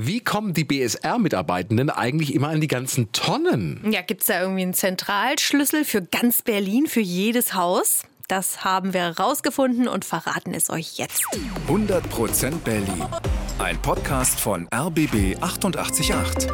Wie kommen die BSR-Mitarbeitenden eigentlich immer an die ganzen Tonnen? Ja, gibt es da irgendwie einen Zentralschlüssel für ganz Berlin, für jedes Haus? Das haben wir herausgefunden und verraten es euch jetzt. 100% Berlin. Ein Podcast von RBB 888.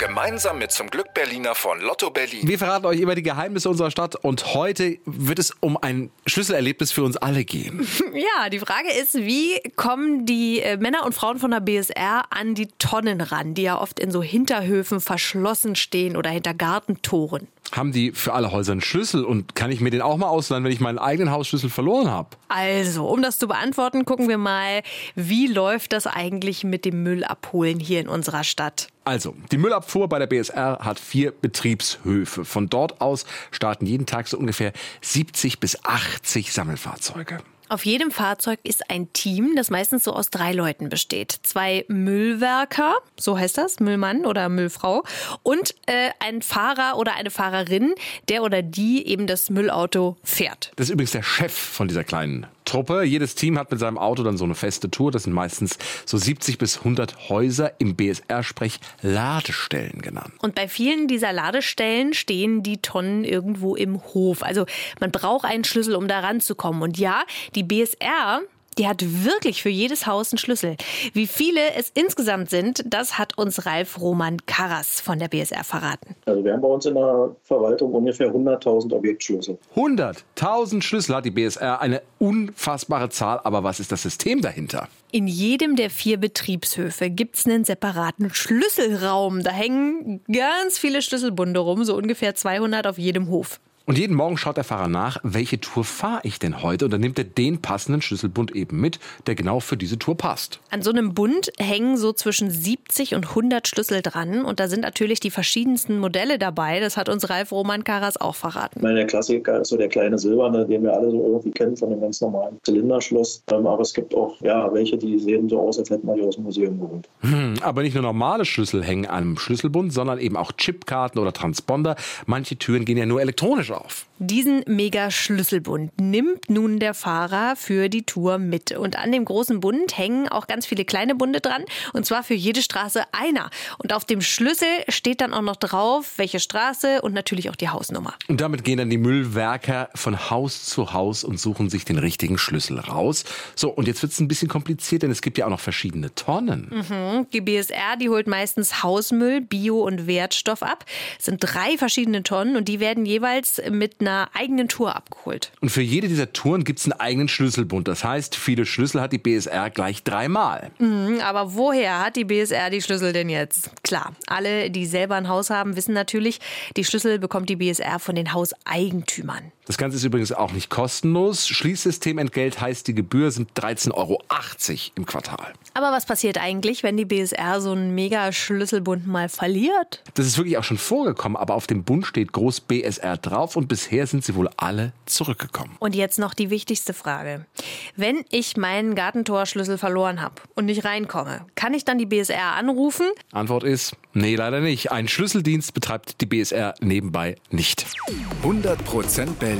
Gemeinsam mit zum Glück Berliner von Lotto Berlin. Wir verraten euch immer die Geheimnisse unserer Stadt und heute wird es um ein Schlüsselerlebnis für uns alle gehen. Ja, die Frage ist, wie kommen die äh, Männer und Frauen von der BSR an die Tonnen ran, die ja oft in so Hinterhöfen verschlossen stehen oder hinter Gartentoren? Haben die für alle Häuser einen Schlüssel und kann ich mir den auch mal ausleihen, wenn ich meinen eigenen Hausschlüssel verloren habe? Also, um das zu beantworten, gucken wir mal, wie läuft das eigentlich mit dem Müllabholen hier in unserer Stadt? Also, die Müllabfuhr bei der BSR hat vier Betriebshöfe. Von dort aus starten jeden Tag so ungefähr 70 bis 80 Sammelfahrzeuge. Auf jedem Fahrzeug ist ein Team, das meistens so aus drei Leuten besteht. Zwei Müllwerker, so heißt das, Müllmann oder Müllfrau, und äh, ein Fahrer oder eine Fahrerin, der oder die eben das Müllauto fährt. Das ist übrigens der Chef von dieser kleinen Truppe. Jedes Team hat mit seinem Auto dann so eine feste Tour. Das sind meistens so 70 bis 100 Häuser im BSR-Sprech Ladestellen genannt. Und bei vielen dieser Ladestellen stehen die Tonnen irgendwo im Hof. Also man braucht einen Schlüssel, um da ranzukommen. Und ja, die BSR die hat wirklich für jedes Haus einen Schlüssel. Wie viele es insgesamt sind, das hat uns Ralf Roman Karras von der BSR verraten. Also wir haben bei uns in der Verwaltung ungefähr 100.000 Objektschlüssel. 100.000 Schlüssel hat die BSR, eine unfassbare Zahl. Aber was ist das System dahinter? In jedem der vier Betriebshöfe gibt es einen separaten Schlüsselraum. Da hängen ganz viele Schlüsselbunde rum, so ungefähr 200 auf jedem Hof. Und jeden Morgen schaut der Fahrer nach, welche Tour fahre ich denn heute? Und dann nimmt er den passenden Schlüsselbund eben mit, der genau für diese Tour passt. An so einem Bund hängen so zwischen 70 und 100 Schlüssel dran. Und da sind natürlich die verschiedensten Modelle dabei. Das hat uns Ralf Roman Karas auch verraten. Meine, der Klassiker ist so der kleine Silberne, den wir alle so irgendwie kennen von dem ganz normalen Zylinderschloss. Ähm, aber es gibt auch ja, welche, die sehen so aus, als hätten wir die aus dem Museum geholt. Hm, aber nicht nur normale Schlüssel hängen an einem Schlüsselbund, sondern eben auch Chipkarten oder Transponder. Manche Türen gehen ja nur elektronisch auf. yourself. Diesen Mega-Schlüsselbund nimmt nun der Fahrer für die Tour mit. Und an dem großen Bund hängen auch ganz viele kleine Bunde dran. Und zwar für jede Straße einer. Und auf dem Schlüssel steht dann auch noch drauf, welche Straße und natürlich auch die Hausnummer. Und damit gehen dann die Müllwerker von Haus zu Haus und suchen sich den richtigen Schlüssel raus. So, und jetzt wird es ein bisschen kompliziert, denn es gibt ja auch noch verschiedene Tonnen. Mhm. Die BSR, die holt meistens Hausmüll, Bio- und Wertstoff ab. Es sind drei verschiedene Tonnen und die werden jeweils mit einer eigenen Tour abgeholt. Und für jede dieser Touren gibt es einen eigenen Schlüsselbund. Das heißt, viele Schlüssel hat die BSR gleich dreimal. Mhm, aber woher hat die BSR die Schlüssel denn jetzt? Klar, alle, die selber ein Haus haben, wissen natürlich, die Schlüssel bekommt die BSR von den Hauseigentümern. Das Ganze ist übrigens auch nicht kostenlos. Schließsystementgelt heißt, die Gebühr sind 13,80 Euro im Quartal. Aber was passiert eigentlich, wenn die BSR so einen Mega-Schlüsselbund mal verliert? Das ist wirklich auch schon vorgekommen, aber auf dem Bund steht groß BSR drauf und bisher sind sie wohl alle zurückgekommen. Und jetzt noch die wichtigste Frage. Wenn ich meinen Gartentorschlüssel verloren habe und nicht reinkomme, kann ich dann die BSR anrufen? Antwort ist, nee, leider nicht. Ein Schlüsseldienst betreibt die BSR nebenbei nicht. 100% Berlin.